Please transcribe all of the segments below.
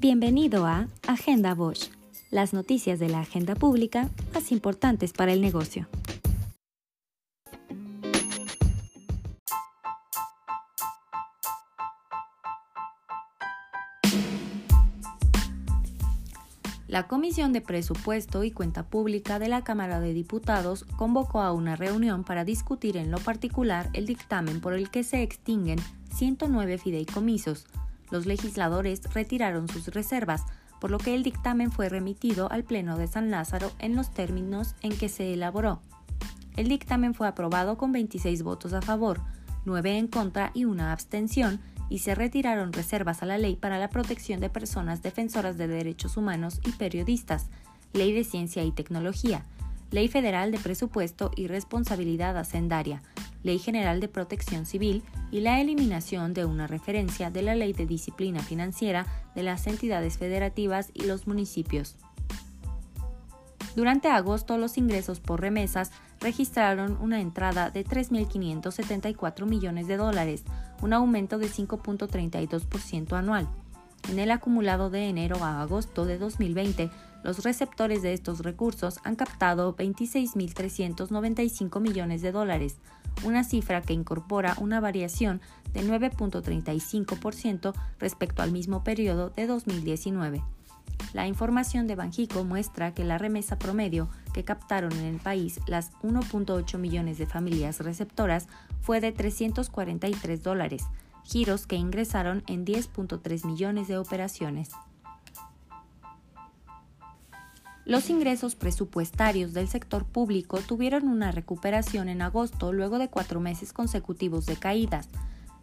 Bienvenido a Agenda Bosch, las noticias de la agenda pública más importantes para el negocio. La Comisión de Presupuesto y Cuenta Pública de la Cámara de Diputados convocó a una reunión para discutir en lo particular el dictamen por el que se extinguen 109 fideicomisos. Los legisladores retiraron sus reservas, por lo que el dictamen fue remitido al Pleno de San Lázaro en los términos en que se elaboró. El dictamen fue aprobado con 26 votos a favor, 9 en contra y una abstención, y se retiraron reservas a la Ley para la Protección de Personas Defensoras de Derechos Humanos y Periodistas, Ley de Ciencia y Tecnología, Ley Federal de Presupuesto y Responsabilidad Hacendaria, Ley General de Protección Civil y la eliminación de una referencia de la Ley de Disciplina Financiera de las entidades federativas y los municipios. Durante agosto, los ingresos por remesas registraron una entrada de 3.574 millones de dólares, un aumento de 5.32% anual. En el acumulado de enero a agosto de 2020, los receptores de estos recursos han captado 26.395 millones de dólares, una cifra que incorpora una variación de 9.35% respecto al mismo periodo de 2019. La información de Banjico muestra que la remesa promedio que captaron en el país las 1.8 millones de familias receptoras fue de 343 dólares, giros que ingresaron en 10.3 millones de operaciones. Los ingresos presupuestarios del sector público tuvieron una recuperación en agosto luego de cuatro meses consecutivos de caídas.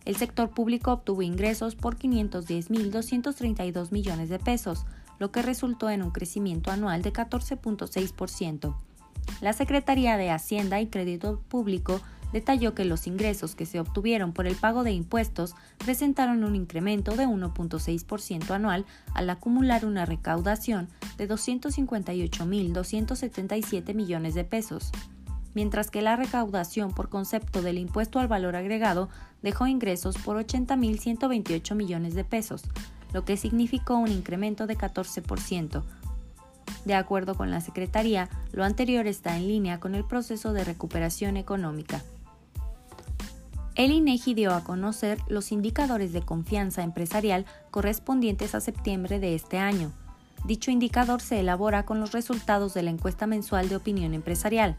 El sector público obtuvo ingresos por 510.232 millones de pesos, lo que resultó en un crecimiento anual de 14.6%. La Secretaría de Hacienda y Crédito Público detalló que los ingresos que se obtuvieron por el pago de impuestos presentaron un incremento de 1.6% anual al acumular una recaudación de 258.277 millones de pesos, mientras que la recaudación por concepto del impuesto al valor agregado dejó ingresos por 80.128 millones de pesos, lo que significó un incremento de 14%. De acuerdo con la Secretaría, lo anterior está en línea con el proceso de recuperación económica. El INEGI dio a conocer los indicadores de confianza empresarial correspondientes a septiembre de este año. Dicho indicador se elabora con los resultados de la encuesta mensual de opinión empresarial.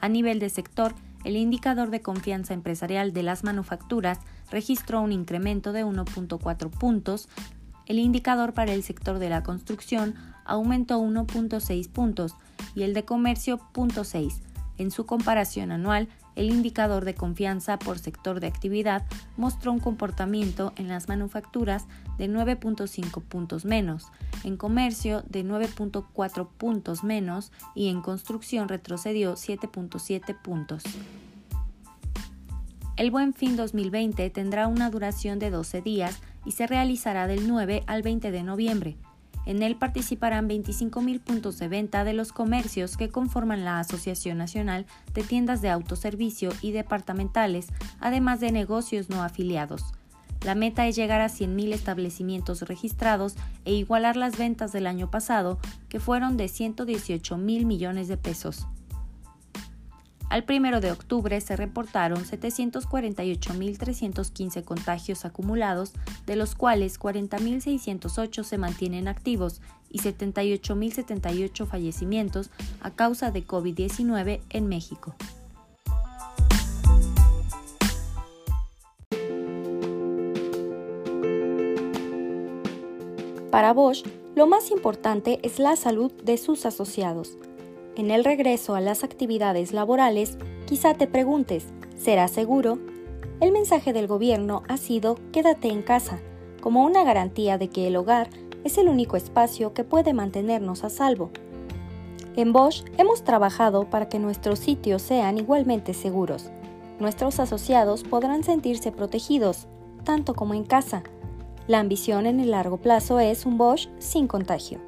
A nivel de sector, el indicador de confianza empresarial de las manufacturas registró un incremento de 1.4 puntos el indicador para el sector de la construcción aumentó 1.6 puntos y el de comercio 0.6. En su comparación anual, el indicador de confianza por sector de actividad mostró un comportamiento en las manufacturas de 9.5 puntos menos, en comercio de 9.4 puntos menos y en construcción retrocedió 7.7 puntos. El Buen Fin 2020 tendrá una duración de 12 días y se realizará del 9 al 20 de noviembre. En él participarán 25.000 puntos de venta de los comercios que conforman la Asociación Nacional de Tiendas de Autoservicio y Departamentales, además de negocios no afiliados. La meta es llegar a 100.000 establecimientos registrados e igualar las ventas del año pasado, que fueron de 118 mil millones de pesos. Al 1 de octubre se reportaron 748.315 contagios acumulados, de los cuales 40.608 se mantienen activos y 78.078 fallecimientos a causa de COVID-19 en México. Para Bosch, lo más importante es la salud de sus asociados. En el regreso a las actividades laborales, quizá te preguntes, ¿será seguro? El mensaje del gobierno ha sido quédate en casa, como una garantía de que el hogar es el único espacio que puede mantenernos a salvo. En Bosch hemos trabajado para que nuestros sitios sean igualmente seguros. Nuestros asociados podrán sentirse protegidos, tanto como en casa. La ambición en el largo plazo es un Bosch sin contagio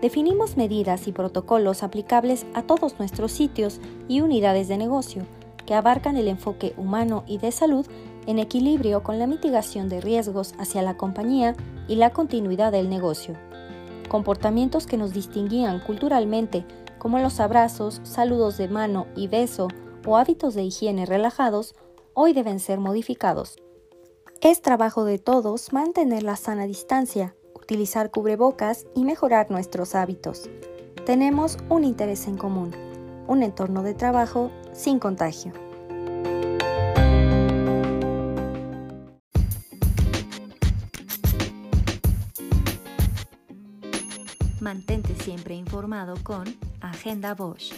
definimos medidas y protocolos aplicables a todos nuestros sitios y unidades de negocio, que abarcan el enfoque humano y de salud en equilibrio con la mitigación de riesgos hacia la compañía y la continuidad del negocio. Comportamientos que nos distinguían culturalmente, como los abrazos, saludos de mano y beso o hábitos de higiene relajados, hoy deben ser modificados. Es trabajo de todos mantener la sana distancia, utilizar cubrebocas y mejorar nuestros hábitos. Tenemos un interés en común, un entorno de trabajo sin contagio. Mantente siempre informado con Agenda Bosch.